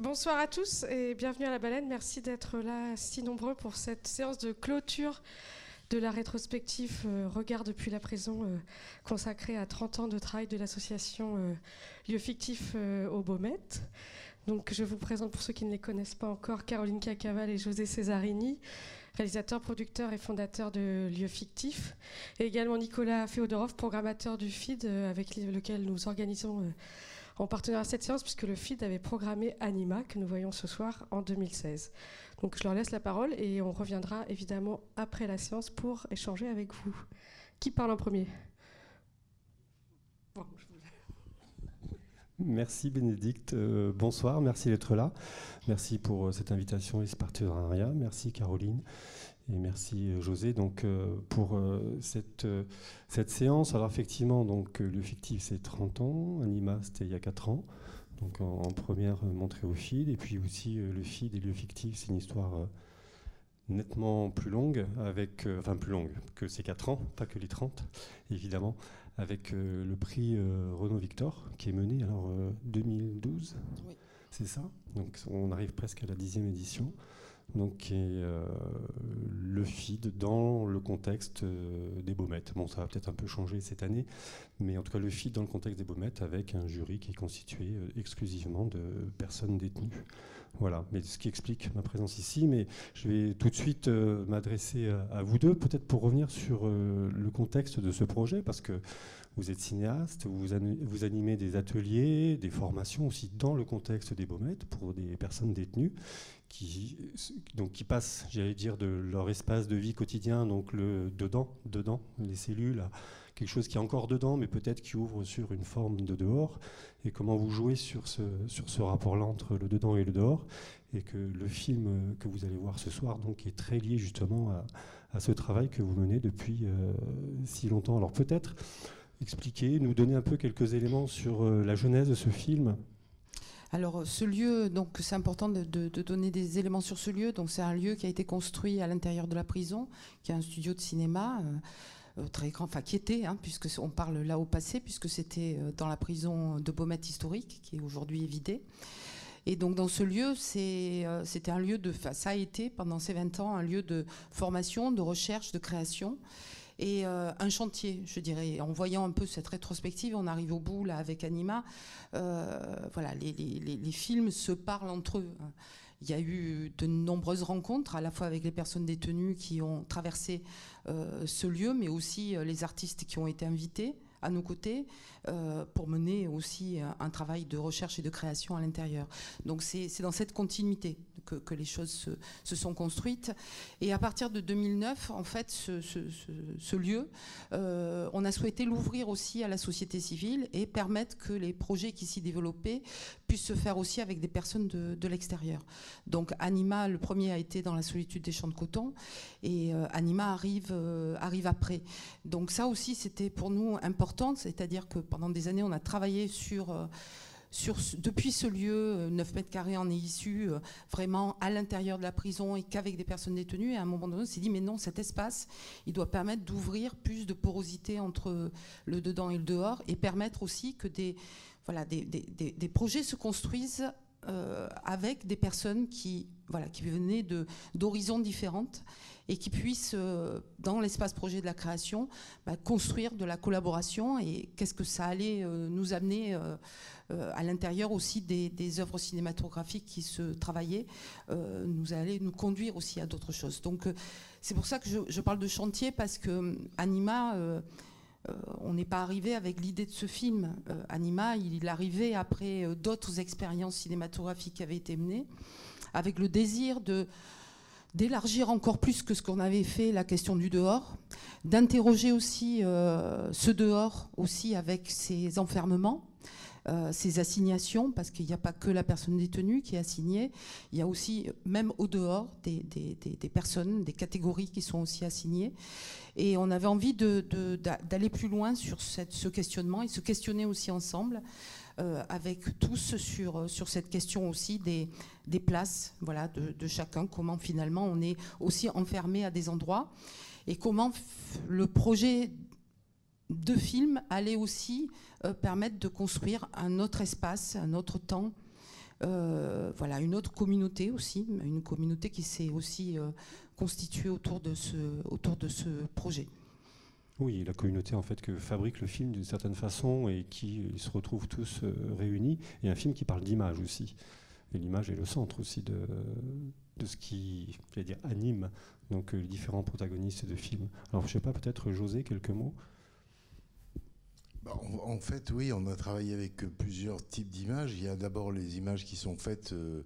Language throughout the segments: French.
Bonsoir à tous et bienvenue à la baleine. Merci d'être là si nombreux pour cette séance de clôture de la rétrospective euh, Regard depuis la prison euh, consacrée à 30 ans de travail de l'association euh, Lieu fictif au Beaumet. Donc je vous présente pour ceux qui ne les connaissent pas encore Caroline Cacaval et José Cesarini, réalisateurs, producteurs et fondateurs de Lieu fictif, et également Nicolas Féodorov, programmateur du FID avec lequel nous organisons en partenariat à cette séance, puisque le FID avait programmé Anima, que nous voyons ce soir, en 2016. Donc je leur laisse la parole et on reviendra évidemment après la séance pour échanger avec vous. Qui parle en premier? Merci Bénédicte, euh, bonsoir, merci d'être là. Merci pour euh, cette invitation et ce partenariat. Merci Caroline. Et merci euh, José donc euh, pour euh, cette, cette séance. Alors effectivement, donc le fictif c'est 30 ans, Anima c'était il y a 4 ans, donc en, première montrée au feed, et puis aussi le feed et le fictif c'est une histoire nettement plus longue, avec, enfin plus longue que ces 4 ans, pas que les 30 évidemment, avec le prix Renault Victor qui est mené alors 2012. Oui. C'est ça, donc on arrive presque à la dixième édition donc qui euh, le feed dans le contexte euh, des Baumettes. Bon, ça va peut-être un peu changer cette année, mais en tout cas le feed dans le contexte des Baumettes avec un jury qui est constitué euh, exclusivement de personnes détenues. Voilà, mais ce qui explique ma présence ici. Mais je vais tout de suite m'adresser à, vous deux, peut-être pour revenir sur le contexte de ce projet, parce que vous êtes cinéaste, vous, vous animez des ateliers, des formations aussi dans le contexte des Baumettes pour des personnes détenues qui, donc, qui passent, j'allais dire, de leur espace de vie quotidien, donc le dedans, dedans, les cellules, à quelque chose qui est encore dedans, mais peut-être qui ouvre sur une forme de dehors, et comment vous jouez sur ce, sur ce rapport-là entre le dedans et le dehors, et que le film que vous allez voir ce soir donc, est très lié justement à, ce travail que vous menez depuis euh, si longtemps. Alors peut-être expliquer, nous donner un peu quelques éléments sur euh, la genèse de ce film, alors ce lieu, donc c'est important de, donner des éléments sur ce lieu. Donc c'est un lieu qui a été construit à l'intérieur de la prison, qui est un studio de cinéma. Euh, très grand, enfin qui était, hein, puisque on parle là au passé, puisque c'était euh, dans la prison de Beaumet historique, qui est aujourd'hui vidée. Et donc dans ce lieu, c'était un lieu de, ça a été pendant ces 20 ans un lieu de formation, de recherche, de création et euh, un chantier, je dirais. En voyant un peu cette rétrospective, on arrive au bout là avec Anima. Euh, voilà, les, films se parlent entre eux. Il y a eu de nombreuses rencontres, à la fois avec les personnes détenues qui ont traversé euh, ce lieu, mais aussi les artistes qui ont été invités à nos côtés euh, pour mener aussi un, travail de recherche et de création à l'intérieur. Donc c'est dans cette continuité que, les choses se, sont construites. Et à partir de 2009, en fait, ce, lieu, euh, on a souhaité l'ouvrir aussi à la société civile et permettre que les projets qui s'y développaient puissent se faire aussi avec des personnes de, l'extérieur. Donc Anima, le premier a été dans la solitude des champs de coton et euh, Anima arrive, arrive après. Donc ça aussi, c'était pour nous important c'est-à-dire que pendant des années, on a travaillé sur... Depuis ce lieu, 9 euh, mètres carrés, on est issu euh, vraiment à l'intérieur de la prison et qu'avec des personnes détenues. Et à un moment donné, on s'est dit, mais non, cet espace, il doit permettre d'ouvrir plus de porosité entre le dedans et le dehors et permettre aussi que des projets se construisent avec des personnes qui, voilà, qui venaient d'horizons différentes et qui puissent, euh, dans l'espace projet de la création, bah, construire de la collaboration et qu'est-ce que ça allait euh, nous amener euh, à l'intérieur aussi des, œuvres cinématographiques qui se travaillaient, nous allait nous conduire aussi à d'autres choses. Donc c'est pour ça que je, parle de chantier parce que Anima on n'est pas arrivé avec l'idée de ce film. Anima, il, il arrivait après d'autres expériences cinématographiques qui avaient été menées, avec le désir de, d'élargir encore plus que ce qu'on avait fait la question du dehors, d'interroger aussi euh, ce dehors aussi avec ses enfermements, euh, ses assignations, parce qu'il n'y a pas que la personne détenue qui est assignée, il y a aussi, même au dehors, des, personnes, des catégories qui sont aussi assignées. Et on avait envie d'aller plus loin sur ce questionnement et se questionner aussi ensemble. Euh, avec tous sur, cette question aussi des, places voilà, de, chacun, comment finalement on est aussi enfermé à des endroits et comment le projet de film allait aussi euh, permettre de construire un autre espace, un autre temps voilà, une autre communauté aussi, une communauté qui s'est aussi constituée autour de ce, autour de ce projet. Oui, la communauté en fait que fabrique le film d'une certaine façon et qui se retrouvent tous réunis. Et un film qui parle d'image aussi. Et l'image est le centre aussi de, de ce qui dire, anime donc, les différents protagonistes de films. Alors je ne sais pas, peut-être José, quelques mots? Bah, en fait, oui, on a travaillé avec plusieurs types d'images. Il y a d'abord les images qui sont faites euh,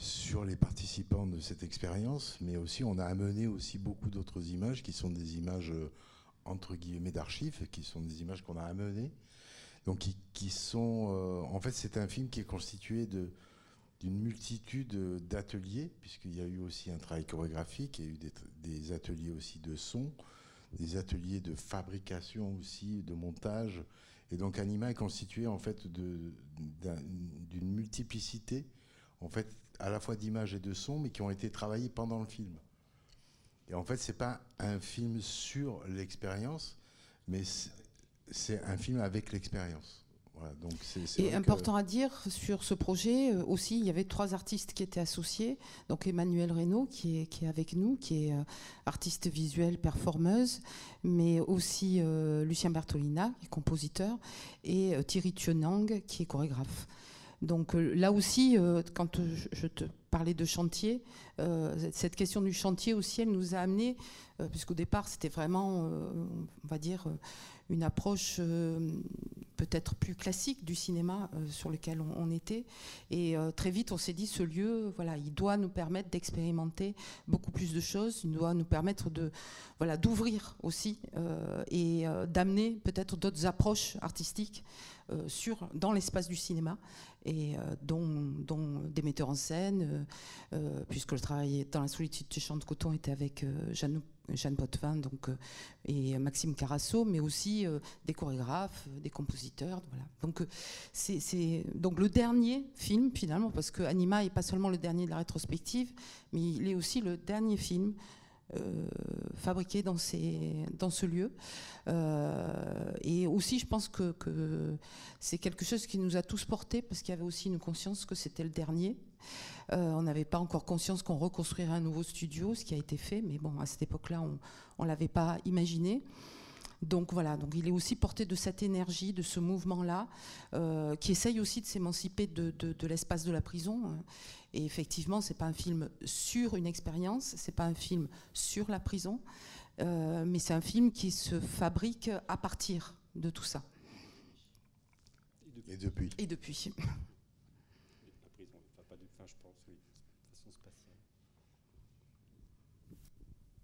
sur les participants de cette expérience, mais aussi on a amené aussi beaucoup d'autres images qui sont des images euh, entre guillemets d'archives, qui sont des images qu'on a amenées. Donc qui, sont, euh, en fait, c'est un film qui est constitué de d'une multitude d'ateliers, puisqu'il y a eu aussi un travail chorégraphique, il y a eu des ateliers aussi de son, des ateliers de fabrication aussi, de montage. Et donc Anima est constitué en fait d'une multiplicité, en fait, à la fois d'images et de sons, mais qui ont été travaillés pendant le film. Et en fait, c'est pas un film sur l'expérience, mais c'est un film avec l'expérience donc et important à dire sur ce projet euh, aussi, il y avait trois artistes qui étaient associés. Donc Emmanuel Reynaud qui est, qui est avec nous, qui est euh, artiste visuel, performeuse, mais aussi euh, Lucien Bertolina, qui est compositeur, et Thierry Thionang, qui est chorégraphe. Donc là aussi, quand je te parlais de chantier, cette question du chantier aussi, elle nous a amené, puisqu'au départ c'était vraiment, on va dire, une approche euh, peut-être plus classique du cinéma euh, sur lequel on, était. Et euh, très vite, on s'est dit, ce lieu, voilà, il doit nous permettre d'expérimenter beaucoup plus de choses, il doit nous permettre de, voilà, d'ouvrir aussi et d'amener peut-être d'autres approches artistiques sur, dans l'espace du cinéma et dont, dont, des metteurs en scène, puisque le travail dans la solitude du champ de coton était avec Jeanne Jeanne Potvin donc, euh, et Maxime Carasso, mais aussi euh, des chorégraphes, euh, des compositeurs. Donc, c'est donc le dernier film, finalement, parce que Anima n'est pas seulement le dernier de la rétrospective, mais il est aussi le dernier film fabriqué dans, ces, dans ce lieu. et aussi, je pense que, que c'est quelque chose qui nous a tous portés, parce qu'il y avait aussi une conscience que c'était le dernier. Euh, on n'avait pas encore conscience qu'on reconstruirait un nouveau studio, ce qui a été fait, mais bon, à cette époque-là, on ne l'avait pas imaginé. Donc voilà, donc il est aussi porté de cette énergie, de ce mouvement-là, euh, qui essaye aussi de s'émanciper de, l'espace de la prison. Et effectivement, c'est pas un film sur une expérience, c'est pas un film sur la prison, euh, mais c'est un film qui se fabrique à partir de tout ça. Et depuis. Et depuis.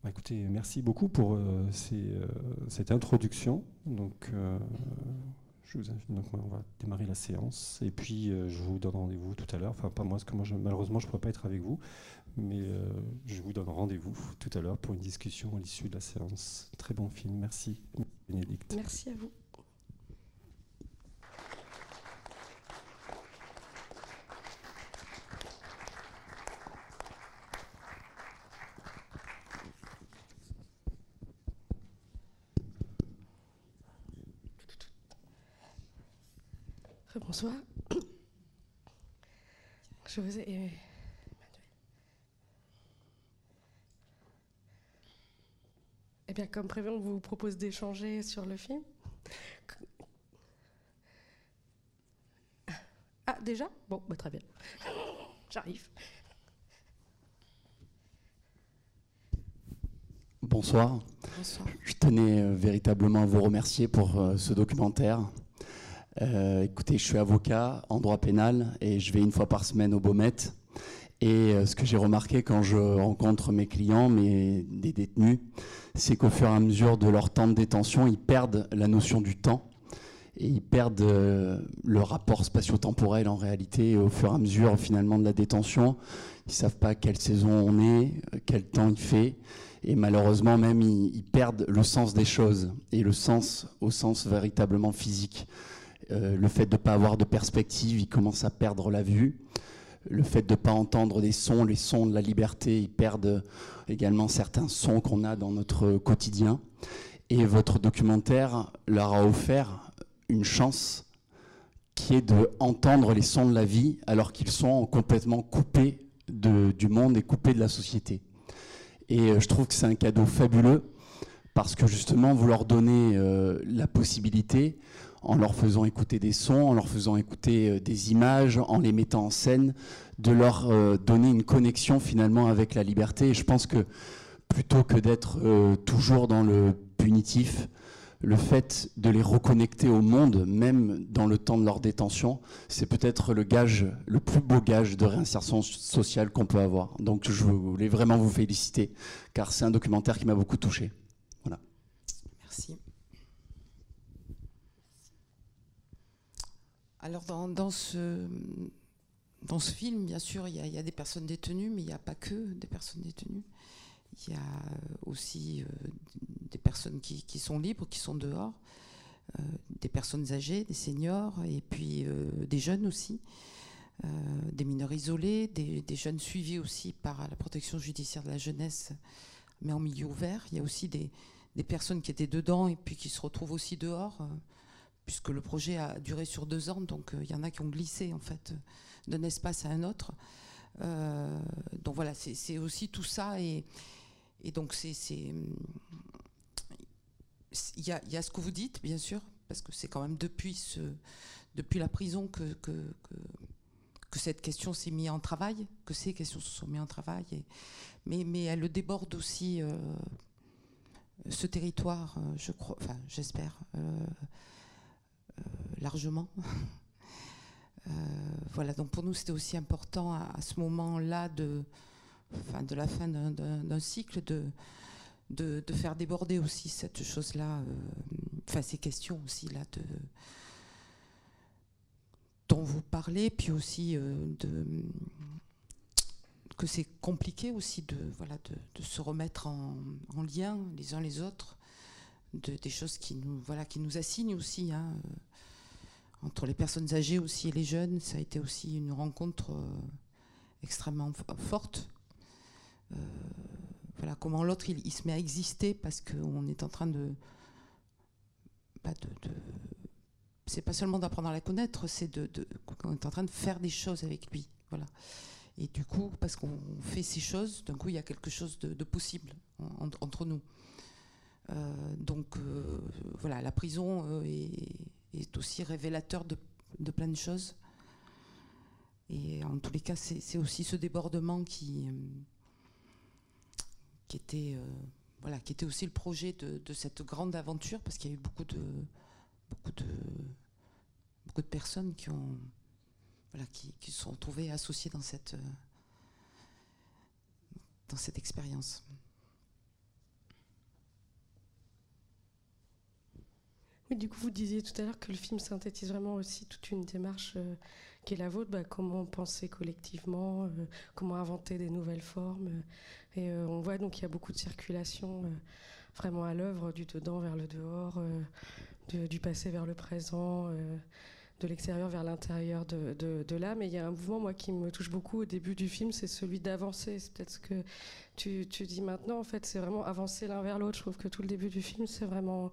Bah, écoutez, merci beaucoup pour euh, euh, cette introduction. Euh, donc, on va démarrer la séance. Et puis, je vous donne rendez-vous tout à l'heure. Enfin, pas moi, parce que malheureusement, je ne pourrais pas être avec vous. Mais je vous donne rendez-vous tout à l'heure pour une discussion à l'issue de la séance. Très bon film. Merci, Bénédicte. Merci à vous. Bonsoir. Je vous ai... Eh bien, comme prévu, on vous propose d'échanger sur le film. Ah, déjà? Bon, bah, très bien. J'arrive. Bonsoir. Bonsoir. Je tenais euh, véritablement à vous remercier pour euh, ce documentaire. Euh, écoutez, je suis avocat en droit pénal et je vais une fois par semaine au Beaumet. Et euh, ce que j'ai remarqué quand je rencontre mes clients, mes, des détenus, c'est qu'au fur et à mesure de leur temps de détention, ils perdent la notion du temps et ils perdent euh, le rapport spatio-temporel en réalité. au fur et à mesure finalement de la détention, ils savent pas quelle saison on est, quel temps il fait. Et malheureusement même, ils perdent le sens des choses et le sens au sens véritablement physique. Euh, le fait de ne pas avoir de perspective, ils commencent à perdre la vue. Le fait de ne pas entendre des sons, les sons de la liberté, ils perdent également certains sons qu'on a dans notre quotidien. Et votre documentaire leur a offert une chance qui est de entendre les sons de la vie alors qu'ils sont complètement coupés du monde et coupés de la société. Et je trouve que c'est un cadeau fabuleux parce que justement, vous leur donnez la possibilité en leur faisant écouter des sons, en leur faisant écouter euh, des images, en les mettant en scène, de leur euh, donner une connexion finalement avec la liberté. Et je pense que plutôt que d'être euh, toujours dans le punitif, le fait de les reconnecter au monde, même dans le temps de leur détention, c'est peut-être le gage, le plus beau gage de réinsertion sociale qu'on peut avoir. Donc je voulais vraiment vous féliciter, car c'est un documentaire qui m'a beaucoup touché. Voilà. Merci. Alors dans, ce, film, bien sûr, il y, a, des personnes détenues, mais il n'y a pas que des personnes détenues. Il y a aussi euh, des personnes qui, sont libres, qui sont dehors, euh, des personnes âgées, des seniors, et puis euh, des jeunes aussi, des mineurs isolés, des, jeunes suivis aussi par la protection judiciaire de la jeunesse, mais en milieu ouvert. Il y a aussi des, des personnes qui étaient dedans et puis qui se retrouvent aussi dehors puisque le projet a duré sur deux ans, donc euh, il y en a qui ont glissé en fait d'un espace à un autre. Euh, donc voilà, c'est aussi tout ça et, donc c'est il y a, ce que vous dites bien sûr parce que c'est quand même depuis la prison que, cette question s'est mise en travail, que ces questions se sont mises en travail, mais, mais elle déborde aussi euh, ce territoire, je crois, enfin j'espère. Euh, largement. Euh, voilà, donc pour nous, c'était aussi important à, ce moment-là de, la fin d'un cycle de, de, faire déborder aussi cette chose-là, euh, enfin ces questions aussi là de dont vous parlez, puis aussi de que c'est compliqué aussi de voilà de, se remettre en, lien les uns les autres, de, des choses qui nous voilà qui nous assignent aussi. Hein, entre les personnes âgées aussi et les jeunes, ça a été aussi une rencontre euh, extrêmement forte. Euh, voilà, comment l'autre il, se met à exister parce qu'on est en train de, bah, de, c'est pas seulement d'apprendre à la connaître, c'est de, qu'on est en train de faire des choses avec lui, voilà. Et du coup, parce qu'on fait ces choses, d'un coup, il y a quelque chose de, possible entre nous. Euh, donc, voilà, la prison est est aussi révélateur de, plein de choses. Et en tous les cas, c'est aussi ce débordement qui, euh, qui, était, euh, voilà, qui était aussi le projet de, cette grande aventure, parce qu'il y a eu beaucoup de, beaucoup de, beaucoup de personnes qui, ont, voilà, qui, qui se sont retrouvées associées dans cette, euh, dans cette expérience. Oui, du coup, vous disiez tout à l'heure que le film synthétise vraiment aussi toute une démarche euh, qui est la vôtre, bah, comment penser collectivement, euh, comment inventer des nouvelles formes. Euh, et on voit donc qu'il y a beaucoup de circulation vraiment à l'œuvre, du dedans vers le dehors, du passé vers le présent, de l'extérieur vers l'intérieur de, là. Mais il y a un mouvement, moi, qui me touche beaucoup au début du film, c'est celui d'avancer. C'est peut-être ce que tu, tu dis maintenant, en fait, c'est vraiment avancer l'un vers l'autre. Je trouve que tout le début du film, c'est vraiment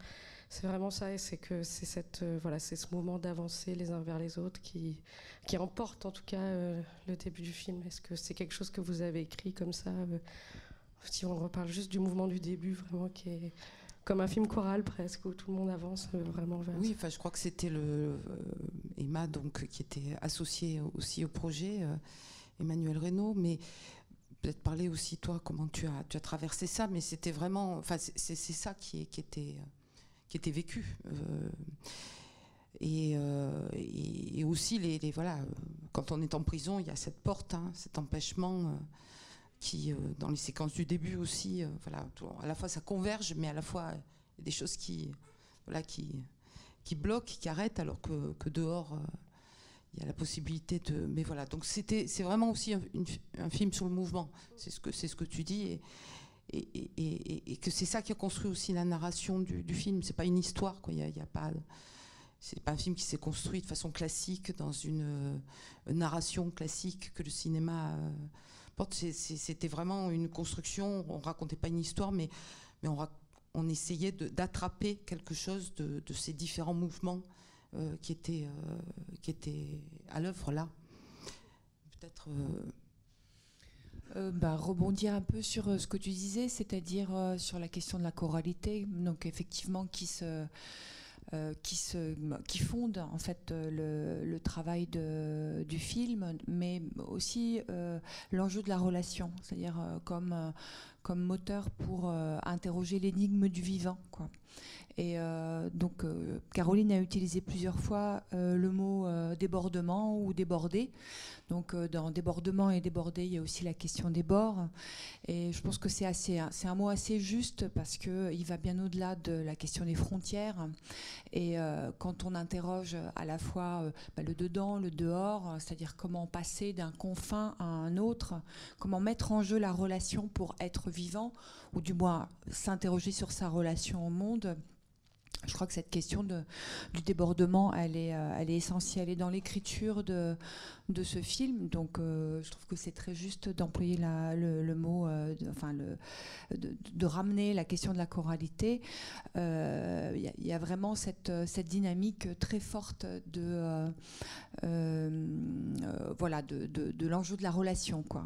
c'est vraiment ça, et c'est que c'est cette euh, voilà, c'est ce moment d'avancer les uns vers les autres qui qui emporte en tout cas euh, le début du film. Est-ce que c'est quelque chose que vous avez écrit comme ça euh, Si on reparle juste du mouvement du début, vraiment qui est comme un film choral presque où tout le monde avance vraiment vers. Oui, enfin, je crois que c'était le Emma donc qui était associé aussi au projet, Emmanuel Reynaud, mais peut-être parler aussi toi comment tu as tu as traversé ça, mais c'était vraiment, enfin, c'est ça qui, qui était qui était vécu. Euh, euh, et, aussi, les, voilà, quand on est en prison, il y a cette porte, hein, cet empêchement euh, qui, dans les séquences du début aussi, voilà, à la fois ça converge, mais à la fois il y a des choses qui, voilà, qui, qui bloquent, qui arrêtent, alors que, dehors, il y a la possibilité de. Mais voilà, donc c'était, c'est vraiment aussi un, film sur le mouvement. C'est ce que, c'est ce que tu dis. Et, que c'est ça qui a construit aussi la narration du, du film. C'est pas une histoire, quoi. Il y a, pas. C'est pas un film qui s'est construit de façon classique dans une euh, narration classique que le cinéma euh, porte. C'était vraiment une construction. On racontait pas une histoire, mais on, essayait d'attraper quelque chose de, ces différents mouvements qui, était, qui était à l'œuvre là. Peut-être. Bah, rebondir un peu sur ce que tu disais, c'est-à-dire sur la question de la choralité, donc effectivement qui se euh, qui, se, qui fonde en fait euh, le, travail du film, mais aussi euh, l'enjeu de la relation, c'est-à-dire comme, comme moteur pour interroger l'énigme du vivant. Quoi. Et donc, Caroline a utilisé plusieurs fois le mot débordement ou débordé. Donc euh, dans débordement et débordé, il y a aussi la question des bords. Et je pense que c'est assez, c'est un mot assez juste parce que il va bien au-delà de la question des frontières. Et euh, quand on interroge à la fois euh, bah, le dedans, le dehors, c'est-à-dire comment passer d'un confin à un autre, comment mettre en jeu la relation pour être vivant, ou du moins s'interroger sur sa relation au monde je crois que cette question de, du débordement, elle est, euh, elle est essentielle. Et dans l'écriture de, de ce film, donc euh, je trouve que c'est très juste d'employer le, mot, euh, enfin le, de, ramener la question de la choralité. Il y, a vraiment cette, dynamique très forte de, voilà, de, de l'enjeu de la relation, quoi.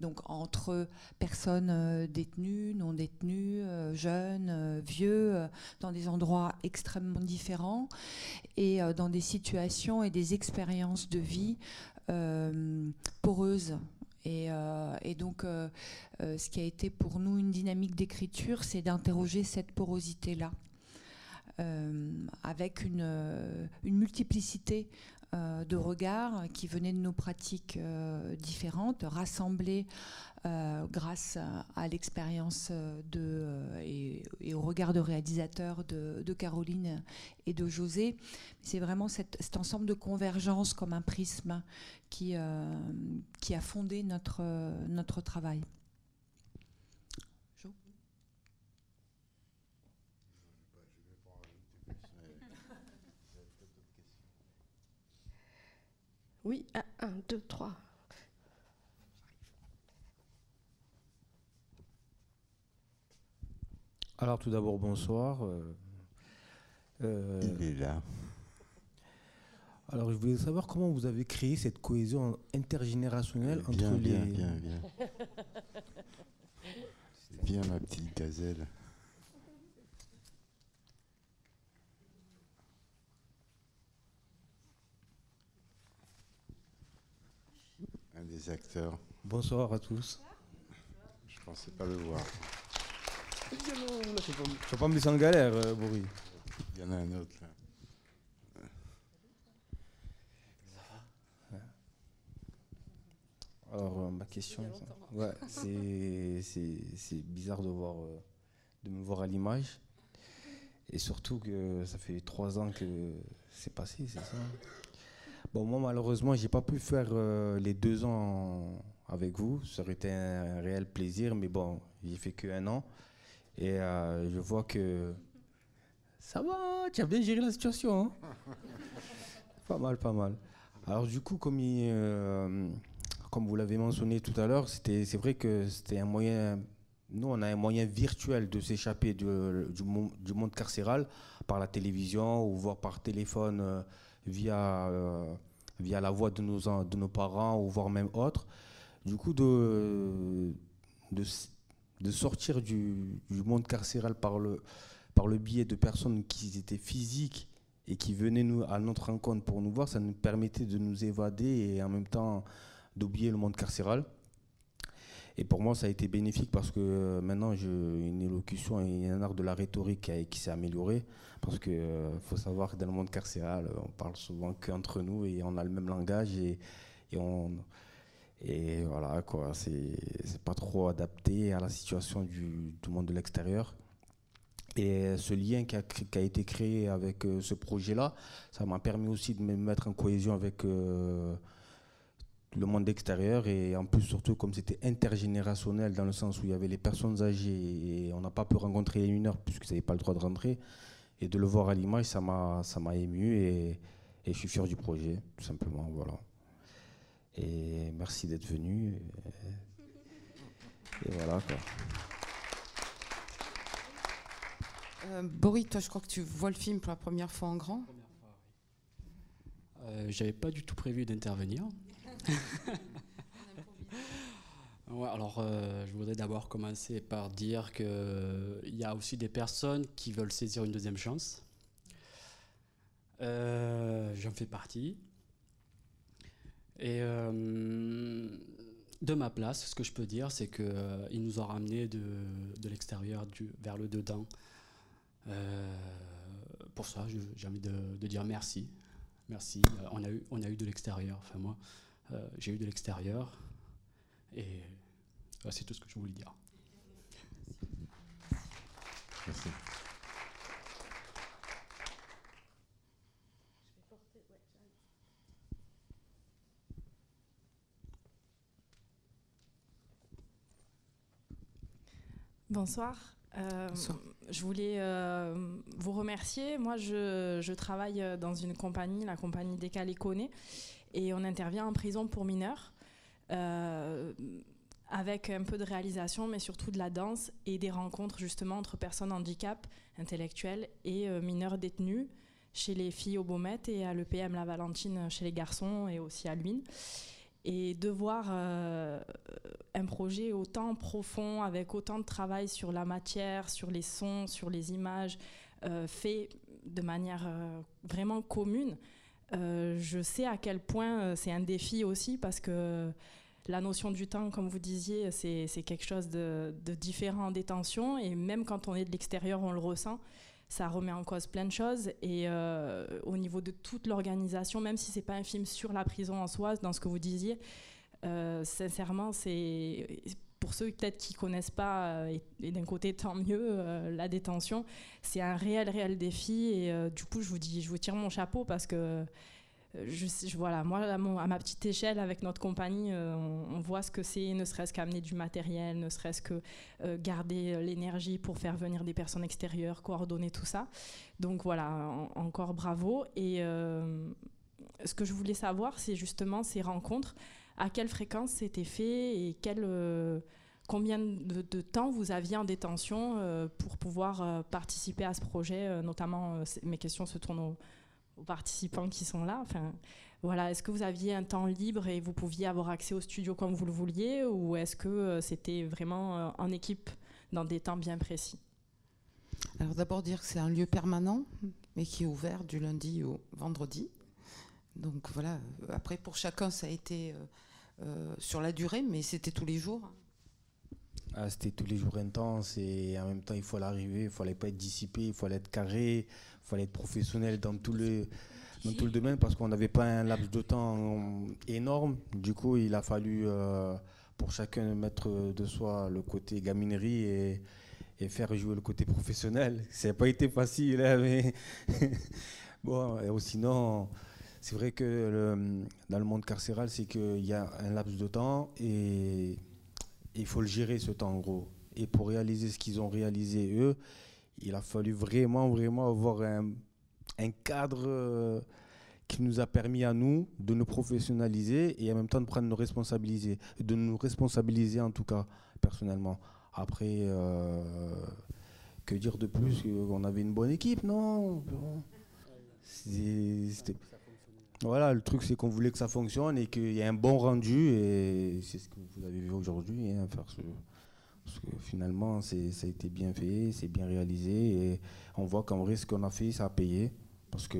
donc entre personnes détenues, non détenues, jeunes, vieux, dans des endroits extrêmement différents et euh, dans des situations et des expériences de vie euh, poreuses. Et, euh, donc, ce qui a été pour nous une dynamique d'écriture, c'est d'interroger cette porosité-là, avec une, une multiplicité de regards qui venaient de nos pratiques différentes, rassemblés euh, grâce à, l'expérience de, euh, et, au regard de réalisateur de, Caroline et de José. C'est vraiment cet ensemble de convergence comme un prisme qui, euh, qui a fondé notre, notre travail. Oui, 1, 2, 3. Alors tout d'abord, bonsoir. Euh, euh, Il est là. Alors je voulais savoir comment vous avez créé cette cohésion intergénérationnelle entre les... Bien, bien, bien. C'est bien ma petite gazelle. Un des acteurs. Bonsoir à tous. Je pensais pas le voir. Tu vas pas me laisser en galère, euh, Boris. Il y en a un autre là. Alors, euh, ma question, ouais, c'est bizarre de, voir, euh, de me voir à l'image. Et surtout que ça fait trois ans que c'est passé, c'est ça? Bon, moi, malheureusement, j'ai pas pu faire les deux ans avec vous. Ça aurait été un réel plaisir, mais bon, j'ai fait que un an. Et euh, je vois que ça va, tu as bien géré la situation. Hein. pas mal, pas mal. Alors du coup, comme, euh, comme vous l'avez mentionné tout à l'heure, c'est vrai que c'était un moyen, nous on a un moyen virtuel de s'échapper du, du, monde carcéral par la télévision ou voire par téléphone euh, via, la voix de nos, de nos parents ou voire même autres. Du coup, de, sortir du, monde carcéral par le, biais de personnes qui étaient physiques et qui venaient à notre rencontre pour nous voir, ça nous permettait de nous évader et en même temps d'oublier le monde carcéral. Et pour moi, ça a été bénéfique parce que euh, maintenant, j'ai une élocution et un art de la rhétorique qui, s'est amélioré. Parce qu'il euh, faut savoir que dans le monde carcéral, on parle souvent qu'entre nous et on a le même langage et, voilà, quoi, c'est pas trop adapté à la situation du, monde de l'extérieur. Et ce lien qui a, été créé avec euh, ce projet-là, ça m'a permis aussi de me mettre en cohésion avec le monde extérieur. Et en plus, surtout, comme c'était intergénérationnel, dans le sens où il y avait les personnes âgées et on n'a pas pu rencontrer les mineurs puisqu'ils n'avaient pas le droit de rentrer. Et de le voir à l'image, ça m'a ému et, et je suis fier du projet, tout simplement. Voilà. Et merci d'être venu. Et, voilà quoi. Euh, Boris, toi, je crois que tu vois le film pour la première fois en grand. J'avais pas du tout prévu d'intervenir. alors, je voudrais d'abord commencer par dire qu'il y a aussi des personnes qui veulent saisir une deuxième chance. J'en fais partie. Et de ma place, ce que je peux dire, c'est qu'il euh, nous ont ramené de, de l'extérieur vers le dedans. Euh, pour ça, j'ai envie de, dire merci. Merci. Euh, on, a eu, on a eu de l'extérieur. Enfin, moi, j'ai eu de l'extérieur. Et c'est tout ce que je voulais dire. Merci. Bonsoir. Euh, je voulais euh, vous remercier. Moi, je, travaille dans une compagnie, la compagnie Décalé et on intervient en prison pour mineurs, euh, avec un peu de réalisation, mais surtout de la danse et des rencontres justement entre personnes handicap intellectuelles et mineurs détenus chez les filles au Beaumet et à l'EPM La Valentine chez les garçons et aussi à Luynes et de voir euh, un projet autant profond, avec autant de travail sur la matière, sur les sons, sur les images, euh, fait de manière euh, vraiment commune, je sais à quel point c'est un défi aussi parce que la notion du temps, comme vous disiez, c'est quelque chose de, différent en détention et même quand on est de l'extérieur, on le ressent ça remet en cause plein de choses. Et euh, au niveau de toute l'organisation, même si c'est pas un film sur la prison en soi, dans ce que vous disiez, euh, sincèrement, c'est pour ceux peut-être qui connaissent pas, euh, et, d'un côté tant mieux, la détention, c'est un réel, réel défi. Et du coup, je vous dis, je vous tire mon chapeau parce que je, voilà, moi, à, ma petite échelle, avec notre compagnie, euh, on, voit ce que c'est, ne serait-ce qu'amener du matériel, ne serait-ce que euh, garder euh, l'énergie pour faire venir des personnes extérieures, coordonner tout ça. Donc voilà, encore bravo. Et ce que je voulais savoir, c'est justement ces rencontres. À quelle fréquence c'était fait et combien de, temps vous aviez en détention pour pouvoir participer à ce projet Notamment, mes questions se tournent au aux participants qui sont là. Enfin, voilà, est-ce que vous aviez un temps libre et vous pouviez avoir accès au studio comme vous le vouliez, ou est-ce que euh, c'était vraiment euh, en équipe dans des temps bien précis? Alors d'abord dire que c'est un lieu permanent, mais qui est ouvert du lundi au vendredi. Donc voilà. Euh, après pour chacun ça a été sur la durée, mais c'était tous les jours. Ah, c'était tous les jours intense et en même temps il fallait arriver, il fallait pas être dissipé, il fallait être carré, il fallait être professionnel dans tout le, dans tout le domaine parce qu'on n'avait pas un laps de temps énorme. Du coup, il a fallu euh, pour chacun mettre de soi le côté gaminerie et, et faire jouer le côté professionnel. Ça n'a pas été facile, hein, mais bon, et sinon, c'est vrai que dans le monde carcéral, c'est qu'il y a un laps de temps et il faut le gérer ce temps en gros. Et pour réaliser ce qu'ils ont réalisé eux, il a fallu vraiment, vraiment avoir un, cadre euh, qui nous a permis à nous de nous professionnaliser et en même temps de prendre nos responsabilités, de nous responsabiliser en tout cas personnellement. Après, euh, que dire de plus? On avait une bonne équipe, non? Voilà, le truc c'est qu'on voulait que ça fonctionne et qu'il y ait un bon rendu et c'est ce que vous avez vu aujourd'hui, hein, parce que finalement, ça a été bien fait, c'est bien réalisé. Et on voit qu'en vrai, ce qu'on a fait, ça a payé. Parce que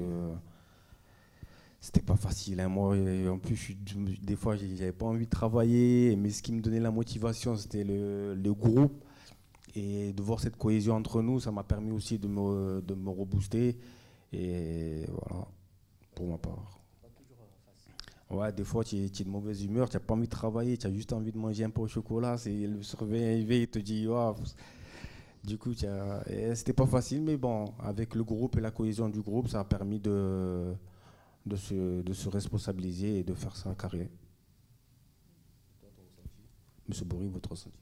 c'était pas facile. Hein. Moi, en plus, des fois, j'avais pas envie de travailler. Mais ce qui me donnait la motivation, c'était le, groupe. Et de voir cette cohésion entre nous, ça m'a permis aussi de me, de me rebooster. Et voilà, pour ma part. Ouais, des fois, tu es, de mauvaise humeur, tu n'as pas envie de travailler, tu as juste envie de manger un peu au chocolat. C'est le surveillant il te dit, Du coup, c'était pas facile, mais bon, avec le groupe et la cohésion du groupe, ça a permis de, de, se, de se responsabiliser et de faire ça carré. Monsieur Bourri, votre ressenti?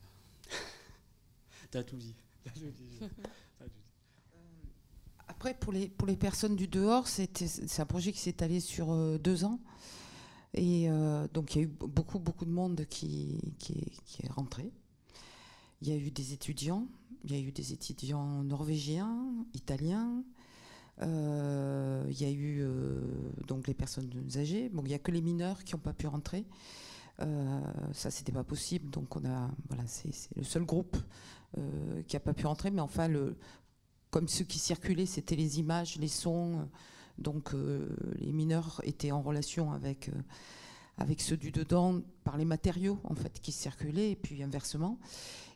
T'as tout dit. Après, pour les, pour les personnes du dehors, c'est un projet qui s'est allé sur euh, deux ans. Et euh, donc il y a eu beaucoup, beaucoup de monde qui, qui, est, rentré. Il y a eu des étudiants, il y a eu des étudiants norvégiens, italiens, Il y a eu donc les personnes âgées. Bon, il n'y a que les mineurs qui n'ont pas pu rentrer. ça, c'était pas possible. Donc, on a, voilà, c'est le seul groupe qui n'a pas pu rentrer. Mais enfin, le, comme ceux qui circulaient, c'était les images, les sons. Donc, les mineurs étaient en relation avec avec ceux du dedans par les matériaux en fait qui circulaient et puis inversement.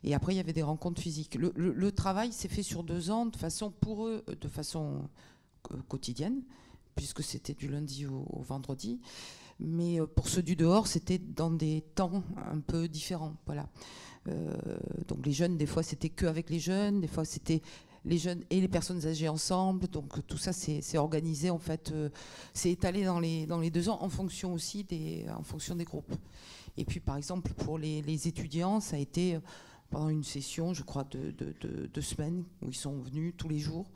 Et après il y avait des rencontres physiques. Le, travail s'est fait sur deux ans de façon pour eux de façon euh, quotidienne puisque c'était du lundi au, vendredi. Mais euh, pour ceux du dehors, c'était dans des temps un peu différents. Voilà. Euh, donc les jeunes, des fois, c'était que avec les jeunes, des fois, c'était les jeunes et les personnes âgées ensemble. Donc tout ça, c'est organisé en fait, euh, c'est étalé dans les, dans les deux ans en fonction aussi des, en fonction des groupes. Et puis par exemple pour les, étudiants, ça a été euh, pendant une session, je crois, de deux semaines où ils sont venus tous les jours.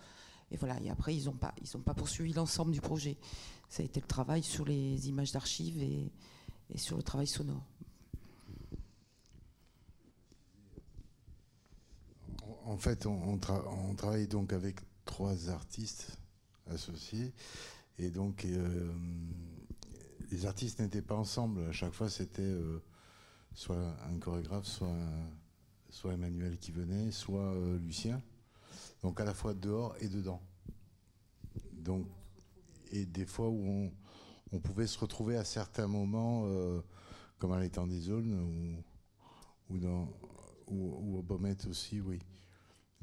Et voilà. Et après, ils n'ont pas, ils ont pas poursuivi l'ensemble du projet. Ça a été le travail sur les images d'archives et, et sur le travail sonore. En fait, on, travaille donc avec trois artistes associés. Et donc, euh, les artistes n'étaient pas ensemble. À chaque fois, c'était euh, soit un chorégraphe, soit, soit Emmanuel qui venait, soit euh, Lucien. Donc, à la fois dehors et dedans. Donc, et des fois où on, pouvait se retrouver à certains moments, comme à l'étang des zones, ou, dans, ou, au Baumette aussi, oui.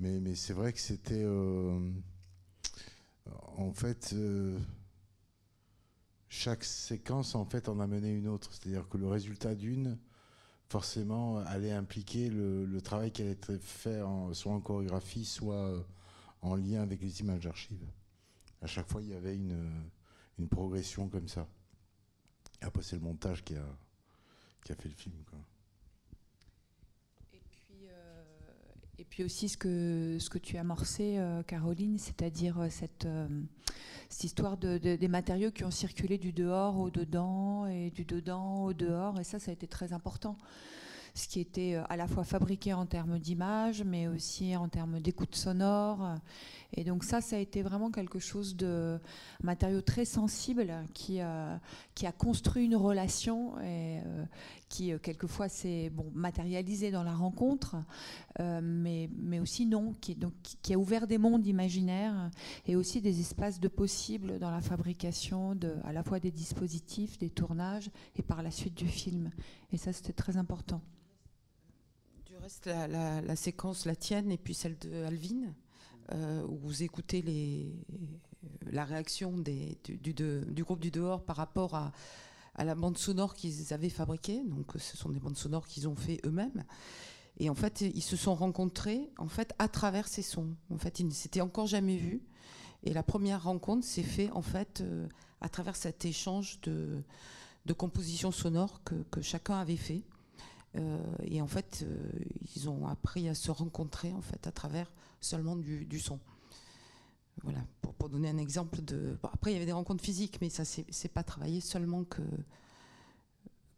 Mais, c'est vrai que c'était. Euh, en fait. Euh, chaque séquence, en fait, en a mené une autre. C'est-à-dire que le résultat d'une, forcément, allait impliquer le, travail qui allait être fait soit en chorégraphie, soit euh, en lien avec les images d'archives. À chaque fois, il y avait une, progression comme ça. Après, c'est le montage qui a, qui a fait le film. Quoi. Et puis aussi ce que, ce que tu as amorcé, euh, Caroline, c'est-à-dire euh, cette, euh, cette histoire de, des matériaux qui ont circulé du dehors au dedans et du dedans au dehors. Et ça, ça a été très important ce qui était à la fois fabriqué en termes d'image, mais aussi en termes d'écoute sonore. Et donc ça, ça a été vraiment quelque chose de matériau très sensible qui, a, qui a construit une relation et euh, qui euh, quelquefois s'est bon, matérialisé dans la rencontre, euh, mais, mais aussi non, qui, donc, qui a ouvert des mondes imaginaires et aussi des espaces de possibles dans la fabrication à la fois des dispositifs, des tournages et par la suite du film. Et ça, c'était très important. Du reste, la, la, séquence, la tienne et puis celle de Alvin, euh, où vous écoutez la réaction du, groupe du dehors par rapport à, la bande sonore qu'ils avaient fabriquée. Donc, ce sont des bandes sonores qu'ils ont fait eux-mêmes. Et en fait, ils se sont rencontrés en fait à travers ces sons. En fait, ils ne s'étaient encore jamais vus. Et la première rencontre s'est faite en fait euh, à travers cet échange de, compositions sonores que, que, chacun avait fait. Euh, et en fait, ils ont appris à se rencontrer en fait à travers seulement du, son. Voilà, pour, donner un exemple de. après, il y avait des rencontres physiques, mais ça, c'est pas travaillé seulement que,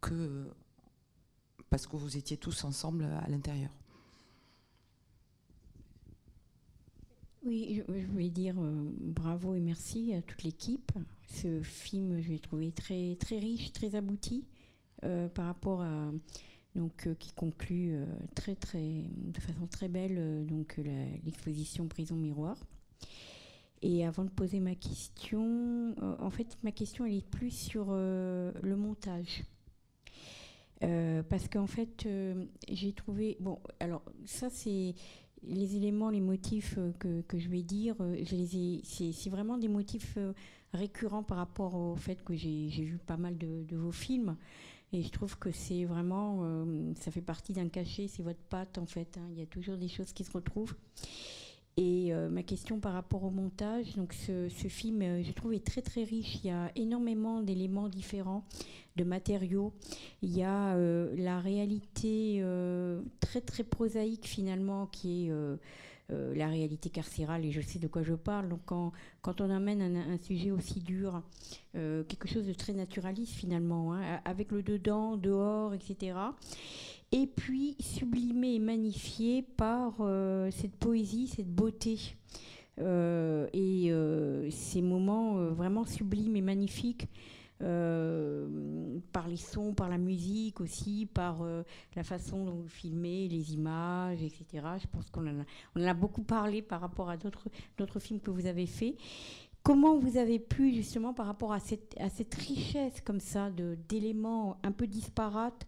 que. parce que vous étiez tous ensemble à l'intérieur. Oui, je voulais dire euh, bravo et merci à toute l'équipe. Ce film, je l'ai trouvé très, très riche, très abouti euh, par rapport à donc euh, qui conclut euh, très très de façon très belle euh, donc l'exposition Prison Miroir. Et avant de poser ma question, en fait ma question elle est plus sur le montage. parce qu'en fait, j'ai trouvé. Bon, alors, ça, c'est les éléments, les motifs que, que je vais dire. c'est vraiment des motifs récurrents par rapport au fait que j'ai vu pas mal de, de vos films. Et je trouve que c'est vraiment, euh, ça fait partie d'un cachet, c'est votre patte en fait. Hein. Il y a toujours des choses qui se retrouvent. Et euh, ma question par rapport au montage, donc ce, film, euh, je trouve, est très très riche. Il y a énormément d'éléments différents, de matériaux. Il y a la réalité très très prosaïque finalement qui est euh, la réalité carcérale, et je sais de quoi je parle. Donc quand, quand on amène un, sujet aussi dur, euh, quelque chose de très naturaliste finalement, hein, avec le dedans, dehors, etc. Et puis sublimé et magnifié par euh, cette poésie, cette beauté. et ces moments vraiment sublimes et magnifiques euh, par les sons, par la musique aussi, par euh, la façon dont vous filmez, les images, etc. Je pense qu'on en, a beaucoup parlé par rapport à d'autres films que vous avez faits. Comment vous avez pu, justement, par rapport à cette, à cette richesse comme ça d'éléments un peu disparates,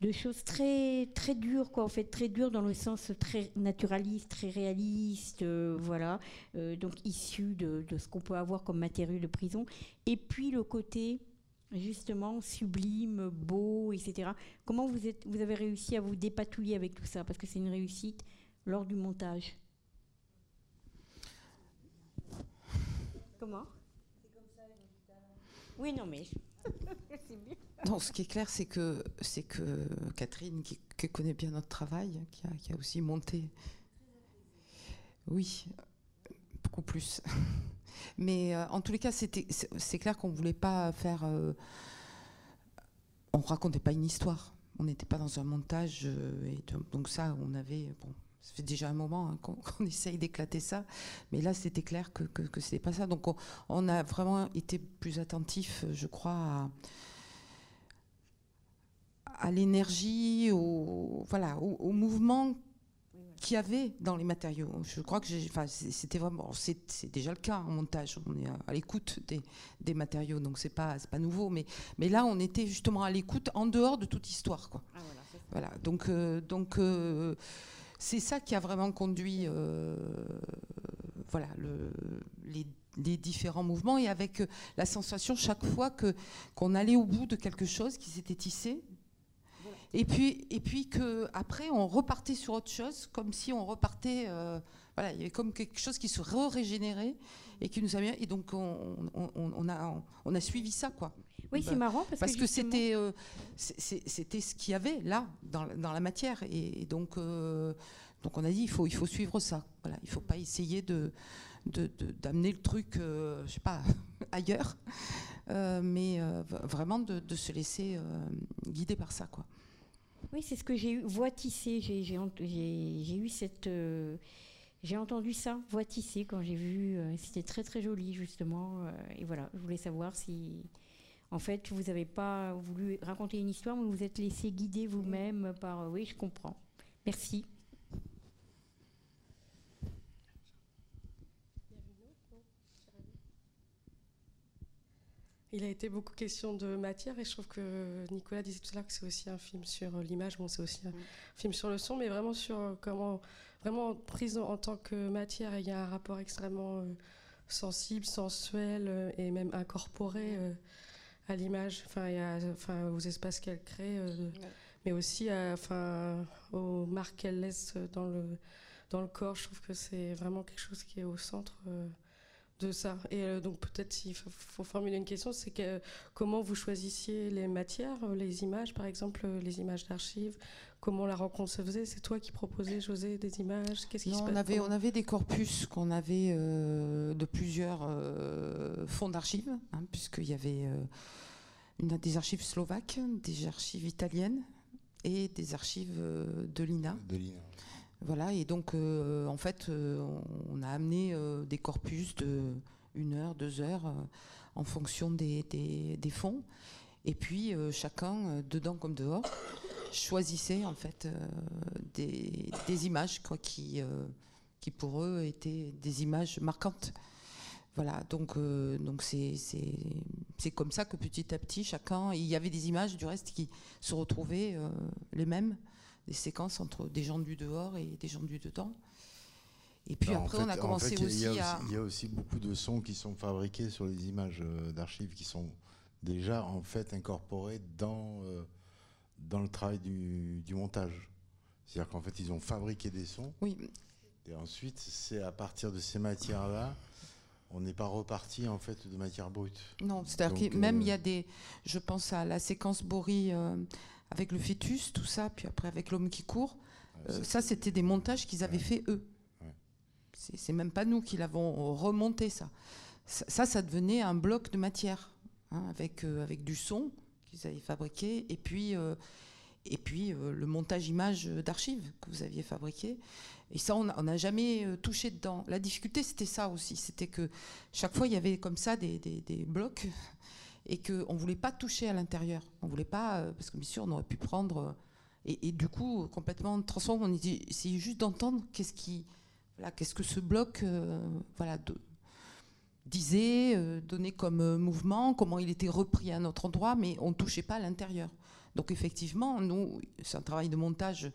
de choses très très dures quoi en fait très dures dans le sens très naturaliste très réaliste euh, voilà. Euh, donc issu de, de, ce qu'on peut avoir comme matériau de prison. Et puis le côté justement sublime beau etc comment vous êtes vous avez réussi à vous dépatouiller avec tout ça? Parce que c'est une réussite lors du montage. Comment? Oui non mais c'est bien non, ce qui est clair, c'est que, c'est que Catherine, qui, connaît bien notre travail, qui a, aussi monté. Oui, beaucoup plus. Mais euh, en tous les cas, c'était, c'est, clair qu'on ne voulait pas faire. Euh, on ne racontait pas une histoire. On n'était pas dans un montage. Euh, donc, ça, on avait. Bon, ça fait déjà un moment hein, qu'on, essaye d'éclater ça. Mais là, c'était clair que ce n'était pas ça. Donc on, on, a vraiment été plus attentif, je crois, à à l'énergie, au, voilà, au, mouvement qu'il y avait dans les matériaux. Je crois que c'était vraiment, c'est déjà le cas en montage. On est à, l'écoute des, des, matériaux, donc c'est pas, pas nouveau. Mais, mais là, on était justement à l'écoute en dehors de toute histoire, quoi. Ah, voilà, donc, euh, donc euh, c'est ça qui a vraiment conduit, euh, voilà, le, les, les, différents mouvements et avec la sensation chaque fois que qu'on allait au bout de quelque chose qui s'était tissé et puis, et puis que après on repartait sur autre chose, comme si on repartait. Euh, voilà, il y avait comme quelque chose qui se régénérait et qui nous a bien. Et donc on, on, a, on a suivi ça, quoi. Oui, c'est marrant parce, parce que, c'était euh, c'était ce qu'il y avait là dans, dans la matière et, donc euh, donc on a dit il faut il faut suivre ça. Voilà, il faut pas essayer de d'amener le truc, je sais pas, ailleurs, mais vraiment de, de, se laisser guider par ça, quoi. Oui, c'est ce que j'ai eu, voix tissée. J'ai eu cette. Euh, j'ai entendu ça, voix tissée, quand j'ai vu. Euh, c'était très très joli, justement. Euh, et voilà, je voulais savoir si. En fait, vous n'avez pas voulu raconter une histoire, mais vous vous êtes laissé guider vous-même par. oui, je comprends. Merci. Il a été beaucoup question de matière et je trouve que Nicolas disait tout à l'heure que c'est aussi un film sur euh, l'image, bon c'est aussi un film sur le son, mais vraiment sur euh, comment, vraiment prison en tant que matière, il y a un rapport extrêmement euh, sensible, sensuel et même incorporé à l'image, enfin, enfin aux espaces qu'elle crée, mais aussi enfin, aux marques qu'elle laisse dans le, dans le corps. Je trouve que c'est vraiment quelque chose qui est au centre de ça. Et euh, donc peut-être s'il faut, formuler une question, c'est que comment vous choisissiez les matières, euh, les images par exemple, euh, les images d'archives, comment la rencontre se faisait C'est toi qui proposais, José, des images? Qu'est-ce qui se on avait, on avait des corpus qu'on avait de plusieurs fonds d'archives, hein, puisqu'il y avait une, des archives slovaques, des archives italiennes et des archives de l'INA. De l'INA. Voilà, et donc euh, en fait, euh, on a amené euh, des corpus de une heure, deux heures, en fonction des, fonds. Et puis chacun, dedans comme dehors, choisissait en fait des, images quoi, qui, pour eux étaient des images marquantes. Voilà, donc donc c'est comme ça que petit à petit chacun, il y avait des images du reste qui se retrouvaient les mêmes des séquences entre des gens du dehors et des gens du dedans. Et puis après, on a commencé aussi, à. Il y a aussi beaucoup de sons qui sont fabriqués sur les images euh, d'archives qui sont déjà en fait incorporés dans, euh, dans le travail du, du montage. C'est-à-dire qu'en fait, ils ont fabriqué des sons. Oui. Et ensuite, c'est à partir de ces matières-là, on n'est pas reparti en fait de matière brute. Non, c'est-à-dire que même il y a des. Je pense à la séquence Bory avec le fœtus, tout ça, puis après avec l'homme qui court. Euh, ça, c'était des montages qu'ils avaient fait eux. C'est même pas nous qui l'avons remonté, ça. ça. ça. devenait un bloc de matière, hein, avec, euh, avec du son qu'ils avaient fabriqué, et puis, euh, et puis le montage image d'archives que vous aviez fabriqué. Et ça, on n'a jamais touché dedans. La difficulté, c'était ça aussi. C'était que chaque fois, il y avait comme ça des, des blocs et qu'on ne voulait pas toucher à l'intérieur. On voulait pas, parce que bien sûr, on aurait pu prendre et, du coup, complètement transformé. On essayait juste d'entendre qu'est-ce voilà, que ce bloc, euh, voilà, disait, euh, donnait comme euh, mouvement, comment il était repris à un autre endroit, mais on ne touchait pas à l'intérieur. Donc effectivement, nous, c'est un travail de montage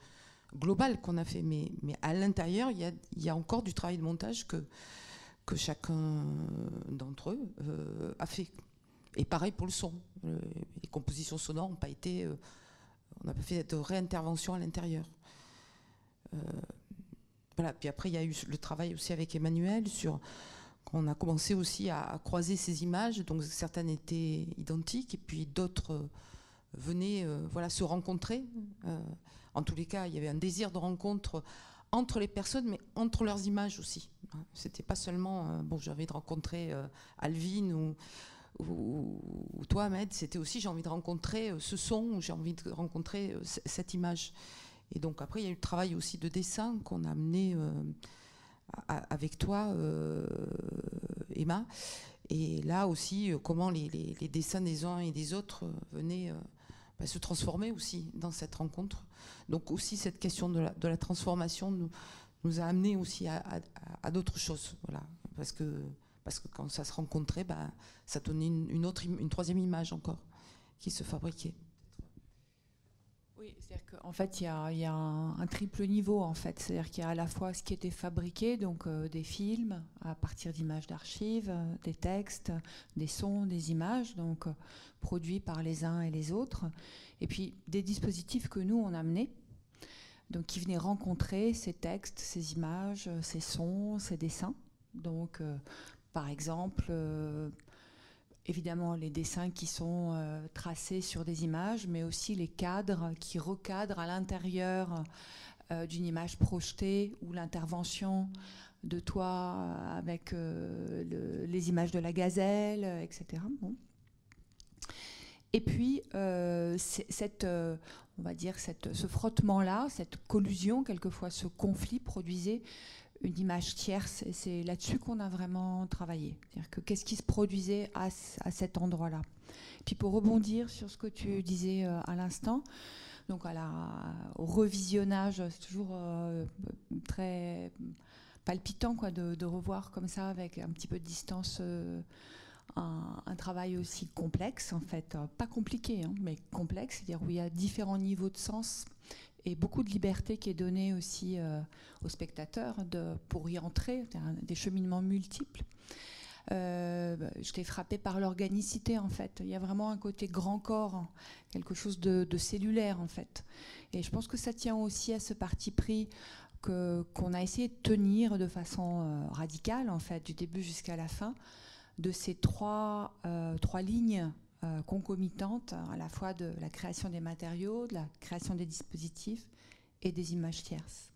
global qu'on a fait, mais, à l'intérieur, il y, a, encore du travail de montage que chacun d'entre eux a fait. Et pareil pour le son. les compositions sonores n'ont pas été on n'a pas fait de réintervention à l'intérieur. Euh, voilà. Puis après, il y a eu le travail aussi avec Emmanuel sur. On a commencé aussi à, croiser ces images, donc certaines étaient identiques et puis d'autres euh, venaient euh, voilà, se rencontrer. en tous les cas, il y avait un désir de rencontre entre les personnes, mais entre leurs images aussi. C'était pas seulement, bon, j'avais de rencontrer Alvin ou, ou, toi, Ahmed, c'était aussi j'ai envie de rencontrer euh, ce son, j'ai envie de rencontrer euh, cette image. Et donc après, il y a eu le travail aussi de dessin qu'on a amené euh, avec toi, Emma. Et là aussi, comment les, dessins des uns et des autres venaient bah, se transformer aussi dans cette rencontre. Donc aussi, cette question de la, transformation nous, nous, a amené aussi à, à d'autres choses. Voilà. Parce que parce que quand ça se rencontrait, bah, ça donnait une, autre, une troisième image encore qui se fabriquait. Oui, c'est-à-dire qu'en fait, il y a, un, triple niveau, en fait. C'est-à-dire qu'il y a à la fois ce qui était fabriqué, donc euh, des films à partir d'images d'archives, euh, des textes, des sons, des images, donc euh, produits par les uns et les autres, et puis des dispositifs que nous, on a amenés, donc qui venaient rencontrer ces textes, ces images, ces sons, ces dessins. Donc, par exemple, euh, évidemment les dessins qui sont euh, tracés sur des images, mais aussi les cadres qui recadrent à l'intérieur euh, d'une image projetée ou l'intervention de toi avec les images de la gazelle, etc. Et puis, cette, on va dire, cette, ce frottement-là, cette collusion, quelquefois ce conflit produisait une image tierce. Et c'est là-dessus qu'on a vraiment travaillé. C'est-à-dire que qu'est-ce qui se produisait à, cet endroit-là. Puis pour rebondir sur ce que tu disais euh, à l'instant, donc à au revisionnage, c'est toujours euh, très palpitant quoi, de, revoir comme ça, avec un petit peu de distance, euh, un, travail aussi complexe, en fait. Pas compliqué, hein, mais complexe, c'est-à-dire où il y a différents niveaux de sens et beaucoup de liberté qui est donnée aussi euh, aux spectateurs de, pour y entrer, des cheminements multiples. Euh, bah, je t'ai frappé par l'organicité en fait. Il y a vraiment un côté grand corps, quelque chose de, cellulaire en fait. Et je pense que ça tient aussi à ce parti pris que, qu'on a essayé de tenir de façon euh, radicale en fait, du début jusqu'à la fin, de ces trois, trois lignes euh, concomitante à la fois de la création des matériaux, de la création des dispositifs et des images tierces.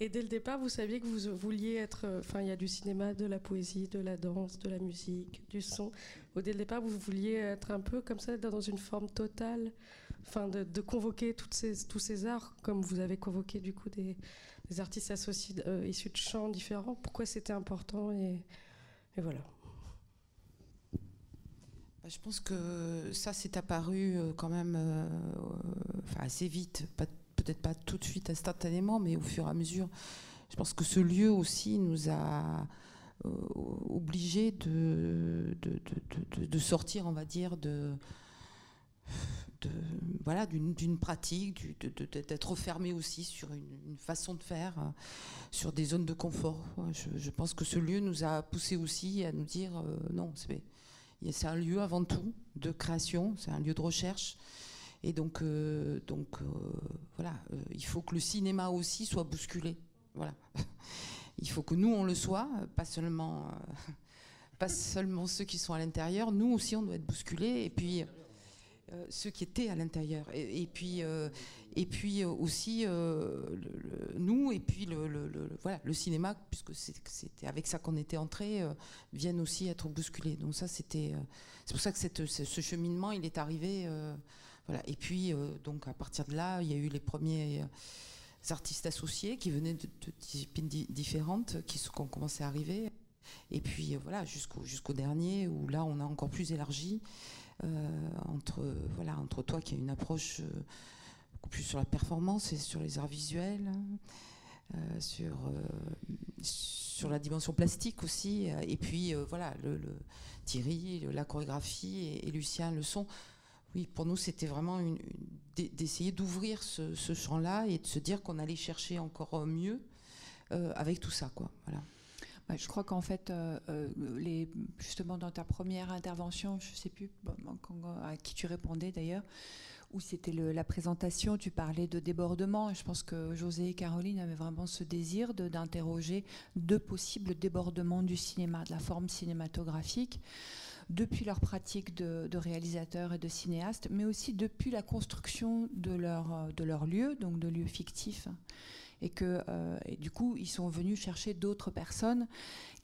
Et dès le départ, vous saviez que vous vouliez être. Euh, enfin, il y a du cinéma, de la poésie, de la danse, de la musique, du son. dès le départ, vous vouliez être un peu comme ça, dans une forme totale enfin de, convoquer toutes ces, tous ces arts, comme vous avez convoqué du coup des, artistes associés euh, issus de champs différents. Pourquoi c'était important et, voilà. Bah, je pense que ça s'est apparu euh, quand même euh, assez vite, peut-être pas tout de suite instantanément, mais au fur et à mesure. Je pense que ce lieu aussi nous a obligés de de, de, sortir, on va dire, de, voilà, d'une pratique, d'être fermé aussi sur une, façon de faire, euh, sur des zones de confort. Je, pense que ce lieu nous a poussé aussi à nous dire euh, non, c'est un lieu avant tout de création, c'est un lieu de recherche. Et donc, euh, donc voilà, il faut que le cinéma aussi soit bousculé. Voilà. Il faut que nous, on le soit, pas seulement, pas seulement ceux qui sont à l'intérieur. Nous aussi, on doit être bousculés. Et puis, ceux qui étaient à l'intérieur. Et, puis, et puis aussi nous, et puis le, voilà, le cinéma, puisque c'était avec ça qu'on était entrés, viennent aussi être bousculés. Donc ça, c'était, c'est pour ça que ce cheminement, il est arrivé. voilà. Et puis, donc à partir de là, il y a eu les premiers artistes associés qui venaient de, disciplines différentes, qui, ont commencé à arriver. Et puis voilà, jusqu'au jusqu'au dernier, où là, on a encore plus élargi. Euh, entre, voilà, entre toi qui a une approche euh, beaucoup plus sur la performance et sur les arts visuels, euh, sur, sur la dimension plastique aussi, et puis voilà, le, Thierry, la chorégraphie et, Lucien le son. Oui, pour nous, c'était vraiment d'essayer d'ouvrir ce, ce champ-là et de se dire qu'on allait chercher encore mieux avec tout ça. Quoi. Voilà. Bah, je crois qu'en fait, euh, euh, justement dans ta première intervention, je ne sais plus à qui tu répondais d'ailleurs, où c'était la présentation, tu parlais de débordement. je pense que José et Caroline avaient vraiment ce désir d'interroger deux possibles débordements du cinéma, de la forme cinématographique depuis leur pratique de, de réalisateurs et de cinéastes, mais aussi depuis la construction de leur, de leur lieu, donc de lieux fictifs et que euh, du coup ils sont venus chercher d'autres personnes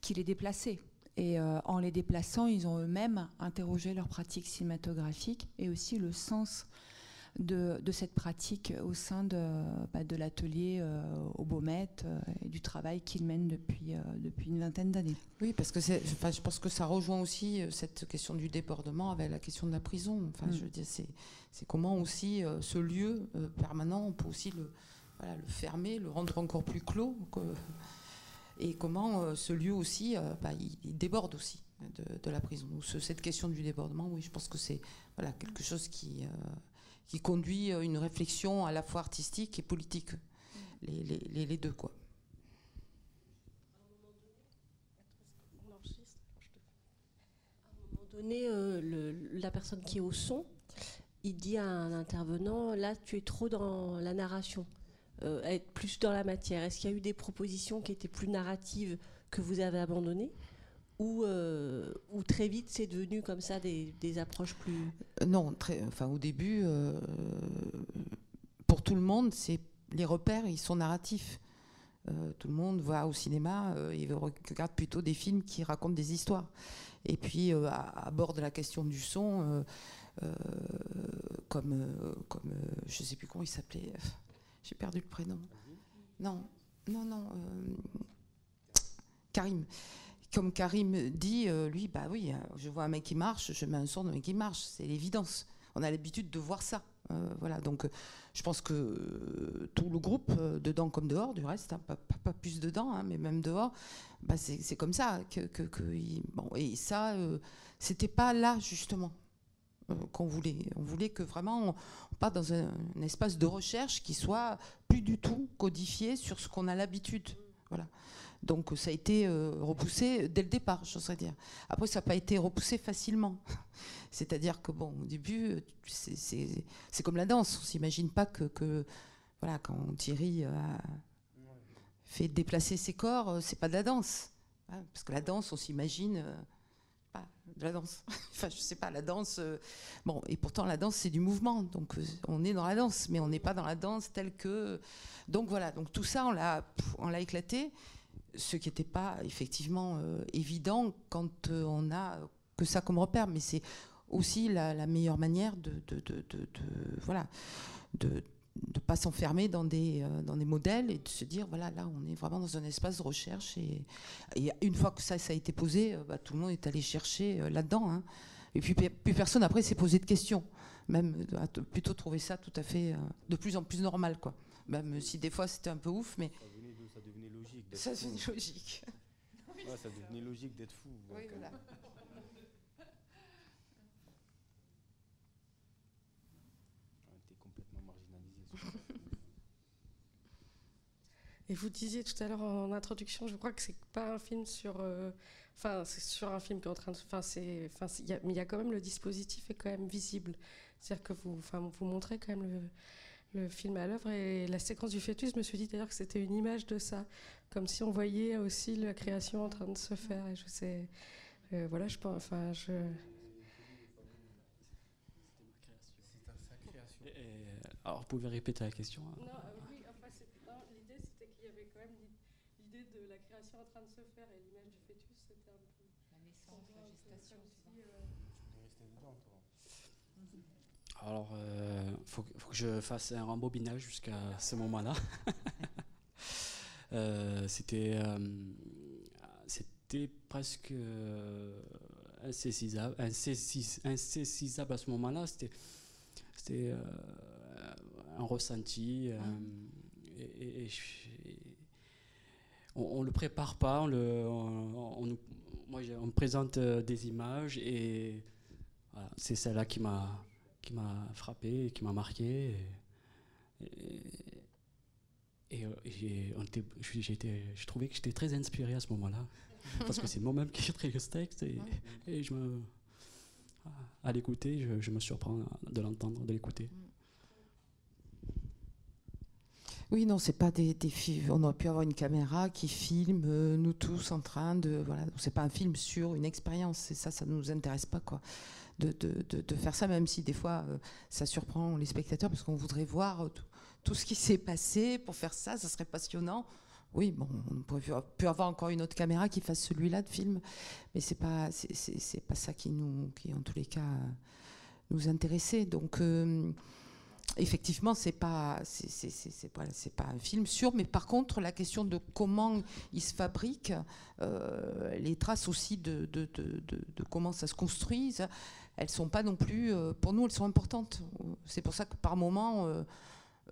qui les déplaçaient. Et euh, en les déplaçant, ils ont eux-mêmes interrogé leur pratique cinématographique et aussi le sens de, cette pratique au sein de, bah, de l'atelier euh, au Baumette et du travail qu'ils mènent depuis, depuis une vingtaine d'années. Oui, parce que enfin, je pense que ça rejoint aussi cette question du débordement avec la question de la prison. Enfin, mm. je veux dire, c'est comment aussi ce lieu permanent, on peut aussi le, le fermer, le rendre encore plus clos. et comment euh, ce lieu aussi, euh, bah, il, déborde aussi de, la prison. cette question du débordement, oui, je pense que c'est quelque chose qui, euh, conduit une réflexion à la fois artistique et politique, les deux. Quoi. À un moment donné, la personne qui est au son, il dit à un intervenant, là tu es trop dans la narration. Euh, être plus dans la matière Est-ce qu'il y a eu des propositions qui étaient plus narratives que vous avez abandonnées ou, euh, très vite c'est devenu comme ça des, approches plus euh, Non, enfin au début, pour tout le monde, c'est les repères, ils sont narratifs. tout le monde va au cinéma et regarde plutôt des films qui racontent des histoires. Et puis à, bord de la question du son, comme, comme je ne sais plus comment il s'appelait. J'ai perdu le prénom. Non, non, non. Euh, Karim. Comme Karim dit, euh, lui, bah oui, euh, je vois un mec qui marche, je mets un son de mec qui marche, c'est l'évidence. On a l'habitude de voir ça. voilà, donc je pense que tout le groupe, dedans comme dehors, du reste, hein, pas, plus dedans, hein, mais même dehors, bah c'est comme ça. Que, et ça, c'était pas là, justement. Euh, qu'on voulait. On voulait que vraiment on, parte dans un, espace de recherche qui soit plus du tout codifié sur ce qu'on a l'habitude. Voilà. Donc ça a été euh, repoussé dès le départ, j'oserais dire. Après, ça n'a pas été repoussé facilement. C'est-à-dire que bon, au début, c'est comme la danse. On s'imagine pas que, voilà, quand Thierry a fait déplacer ses corps, c'est pas de la danse. Hein, parce que la danse, on s'imagine euh, de la danse. enfin, je sais pas, la danse. Euh, bon, et pourtant, la danse, c'est du mouvement. Donc, euh, on est dans la danse, mais on n'est pas dans la danse telle que. Donc, voilà. Donc, tout ça, on l'a, éclaté. Ce qui n'était pas effectivement euh, évident quand on a que ça comme repère. Mais c'est aussi la, meilleure manière de, de, de, voilà, de pas s'enfermer dans des, euh, dans des modèles et de se dire voilà là on est vraiment dans un espace de recherche et, et une fois que ça, ça a été posé euh, bah, tout le monde est allé chercher euh, là-dedans hein. et puis plus personne après s'est posé de questions même plutôt trouvé ça tout à fait de plus en plus normal quoi même si des fois c'était un peu ouf mais ça devenait, logique ça devenait logique ça devenait logique d'être fou oui, voilà. Et vous disiez tout à l'heure en introduction, je crois que c'est pas un film sur. Euh, enfin, c'est sur un film qui est en train de. Enfin, c'est. Enfin, mais il y a quand même le dispositif est quand même visible. C'est-à-dire que vous, enfin, vous montrez quand même le, le film à l'œuvre et la séquence du fœtus. Je me suis dit d'ailleurs que c'était une image de ça, comme si on voyait aussi la création en train de se faire. Et je sais. Euh, voilà, je pense. Enfin, je. Alors, vous pouvez répéter la question Non, oui, enfin, l'idée c'était qu'il y avait quand même l'idée de la création en train de se faire et l'image du fœtus, c'était un peu. La naissance, la gestation. Alors, il euh, faut, faut, que je fasse un rembobinage jusqu'à ce moment-là. euh, c'était, euh, c'était presque insaisissable, insaisissable à ce moment-là. C'était, c'était un ressenti. et, et, on, ne le prépare pas, on, le, on, moi, on me présente des images et voilà, c'est celle-là qui m'a qui m'a frappé, qui m'a marqué. Et, euh, j'ai trouvé que j'étais très inspiré à ce moment-là, parce que c'est moi-même qui ai écrit le texte, et, je me, à l'écouter, je, me surprends de l'entendre, de l'écouter. Oui, non, c'est pas des, des On aurait pu avoir une caméra qui filme euh, nous tous en train de. Voilà, c'est pas un film sur une expérience. Et ça, ça ne nous intéresse pas, quoi de, faire ça, même si des fois euh, ça surprend les spectateurs parce qu'on voudrait voir euh, tout, ce qui s'est passé pour faire ça, ça serait passionnant. Oui, bon, on pourrait pu avoir encore une autre caméra qui fasse celui-là de film, mais c'est pas c'est pas ça qui nous qui en tous les cas nous intéressait. Donc euh, effectivement, c'est pas c'est c'est pas un film sûr, mais par contre la question de comment il se fabrique, les traces aussi de de, de, de, comment ça se construit, elles sont pas non plus, euh, pour nous, elles sont importantes. C'est pour ça que par moment, euh,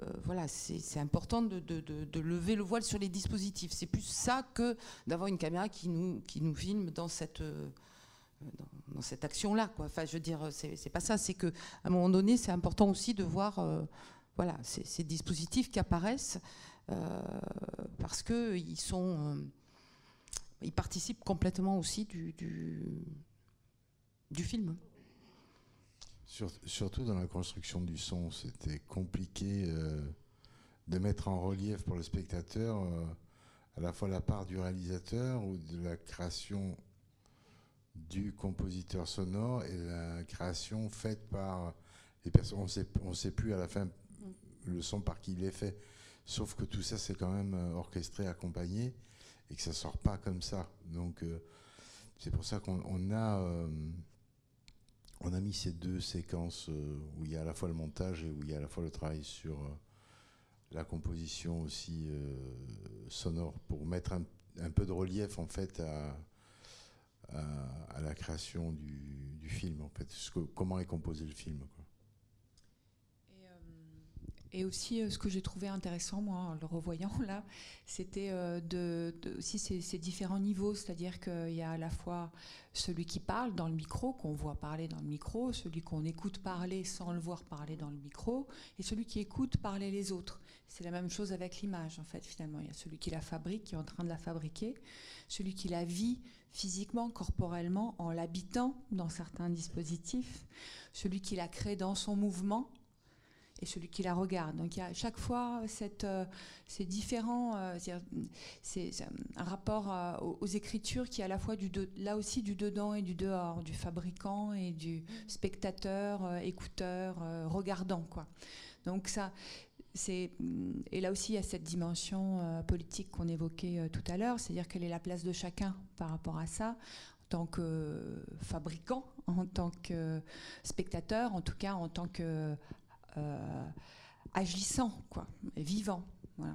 euh, voilà, c'est important de, lever le voile sur les dispositifs. C'est plus ça que d'avoir une caméra qui nous, qui nous filme dans cette, dans, cette action-là. Enfin, je veux dire, c'est pas ça. C'est qu'à un moment donné, c'est important aussi de voir voilà, ces, dispositifs qui apparaissent parce qu'ils sont. ils participent complètement aussi du, du film surtout dans la construction du son, c'était compliqué euh, de mettre en relief pour le spectateur euh, à la fois la part du réalisateur ou de la création du compositeur sonore et la création faite par les personnes. On ne sait plus à la fin le son par qui il est fait. Sauf que tout ça, c'est quand même euh, orchestré, accompagné, et que ça sort pas comme ça. Donc, c'est pour ça qu'on a on a mis ces deux séquences euh, où il y a à la fois le montage et où il y a à la fois le travail sur euh, la composition aussi euh, sonore pour mettre un, peu de relief en fait à, la création du, film en fait, comment est composé le film. Et aussi, euh, ce que j'ai trouvé intéressant, moi, en le revoyant là, c'était euh, aussi ces, différents niveaux. C'est-à-dire qu'il y a à la fois celui qui parle dans le micro, qu'on voit parler dans le micro, celui qu'on écoute parler sans le voir parler dans le micro, et celui qui écoute parler les autres. C'est la même chose avec l'image, en fait, finalement. Il y a celui qui la fabrique, qui est en train de la fabriquer, celui qui la vit physiquement, corporellement, en l'habitant dans certains dispositifs, celui qui la crée dans son mouvement et celui qui la regarde. Donc il y a à chaque fois cette, euh, ces différents, euh, c'est un rapport euh, aux, écritures qui est à la fois du là aussi du dedans et du dehors, du fabricant et du spectateur, écouteur, regardant quoi. Donc ça, c'est et là aussi il y a cette dimension politique qu'on évoquait tout à l'heure, c'est-à-dire quelle est la place de chacun par rapport à ça en tant que fabricant, en tant que spectateur, en tout cas en tant que euh, agissant, quoi, vivant. Mm.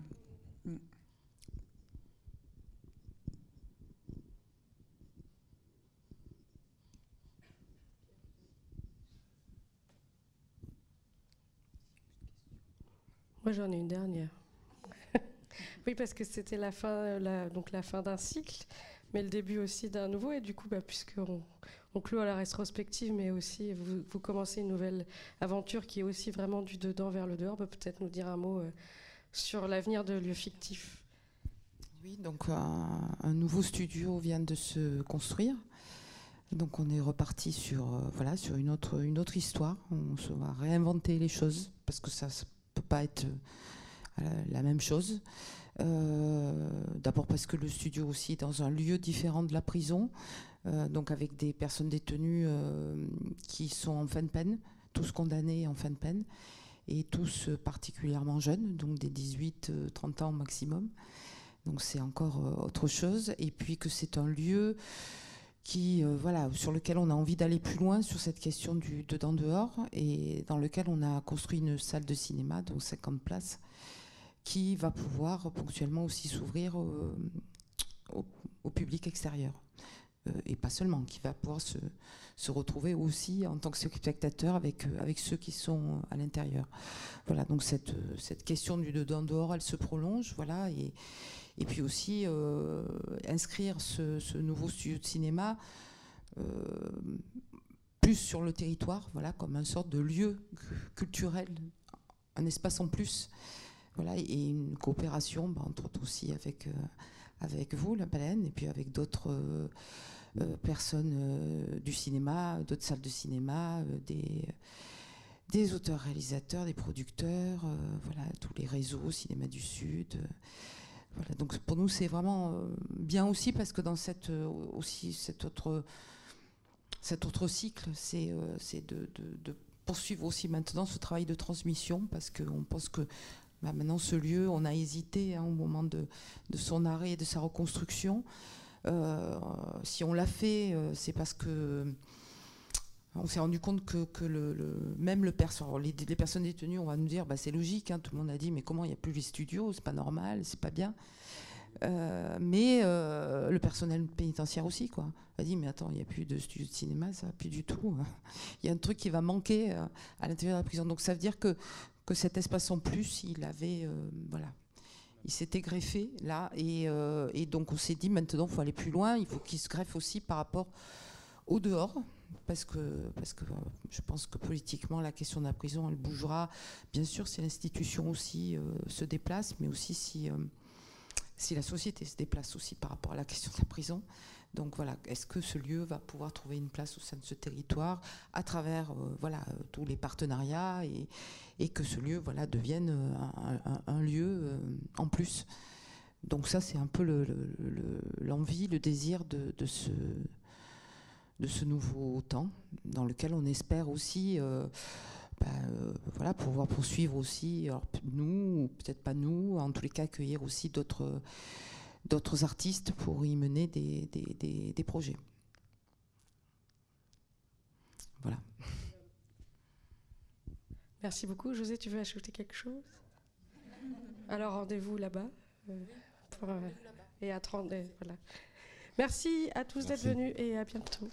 Moi, j'en ai une dernière. oui, parce que c'était la fin, donc la fin d'un cycle, mais le début aussi d'un nouveau. Et du coup, bah, puisqu'on on clôt à la rétrospective, mais aussi vous, commencez une nouvelle aventure qui est aussi vraiment du dedans vers le dehors. Peut-être nous dire un mot euh, sur l'avenir de lieux fictifs. Oui, donc un, nouveau studio vient de se construire. Donc on est reparti sur, euh, voilà, sur une, autre, une autre histoire. On se va réinventer les choses parce que ça ne peut pas être euh, la même chose. D'abord parce que le studio aussi est dans un lieu différent de la prison. Euh, donc avec des personnes détenues euh, qui sont en fin de peine, tous condamnés en fin de peine. et tous particulièrement jeunes, donc des 18-30 ans au maximum. Donc c'est encore autre chose. Et puis que c'est un lieu qui, voilà, sur lequel on a envie d'aller plus loin sur cette question du dedans-dehors et dans lequel on a construit une salle de cinéma, donc 50 places, qui va pouvoir ponctuellement aussi s'ouvrir au, public extérieur. Euh, et pas seulement, qui va pouvoir se, se, retrouver aussi en tant que spectateur avec, euh, avec ceux qui sont à l'intérieur. Voilà, donc cette, cette question du dedans-dehors, elle se prolonge, voilà, et, et puis aussi euh, inscrire ce, ce, nouveau studio de cinéma plus sur le territoire, voilà, comme une sorte de lieu culturel, un espace en plus, voilà, et une coopération, bah, entre autres aussi avec avec vous, la baleine, et puis avec d'autres euh, euh, personnes euh, du cinéma, d'autres salles de cinéma, des, des auteurs-réalisateurs, des producteurs, voilà, tous les réseaux, Cinéma du Sud. voilà, donc pour nous, c'est vraiment bien aussi parce que dans cette, aussi, cet, autre, cet autre cycle, c'est de, de, de poursuivre aussi maintenant ce travail de transmission parce qu'on pense que bah, maintenant, ce lieu, on a hésité hein, au moment de, son arrêt et de sa reconstruction. Euh, si on l'a fait, euh, c'est parce que on s'est rendu compte que, même le les, les, personnes détenues, on va nous dire, bah, c'est logique, hein, tout le monde a dit, mais comment il n'y a plus les studios, c'est pas normal, c'est pas bien. Euh, mais le personnel pénitentiaire aussi, quoi, a dit, mais attends, il n'y a plus de studio de cinéma, ça plus du tout. Il y a un truc qui va manquer à l'intérieur de la prison. Donc ça veut dire que que cet espace en plus, il avait, euh, voilà, il s'était greffé là, euh, et, donc on s'est dit maintenant, il faut aller plus loin, il faut qu'il se greffe aussi par rapport au dehors, parce que, parce que euh, je pense que politiquement, la question de la prison, elle bougera, bien sûr, si l'institution aussi se déplace, mais aussi si, si la société se déplace aussi par rapport à la question de la prison. Donc voilà, est-ce que ce lieu va pouvoir trouver une place au sein de ce territoire à travers voilà, tous les partenariats et, que ce lieu voilà, devienne euh, un, lieu euh, en plus? Donc ça, c'est un peu l'envie, le, désir de, ce, nouveau temps, dans lequel on espère aussi euh, bah, voilà, pouvoir poursuivre aussi, alors, nous, ou peut-être pas nous, en tous les cas accueillir aussi d'autres d'autres artistes pour y mener des, des, des projets. Voilà. Merci beaucoup. José, tu veux ajouter quelque chose? Alors rendez-vous là-bas. Euh, euh, et à 30. voilà. Merci à tous d'être venus et à bientôt.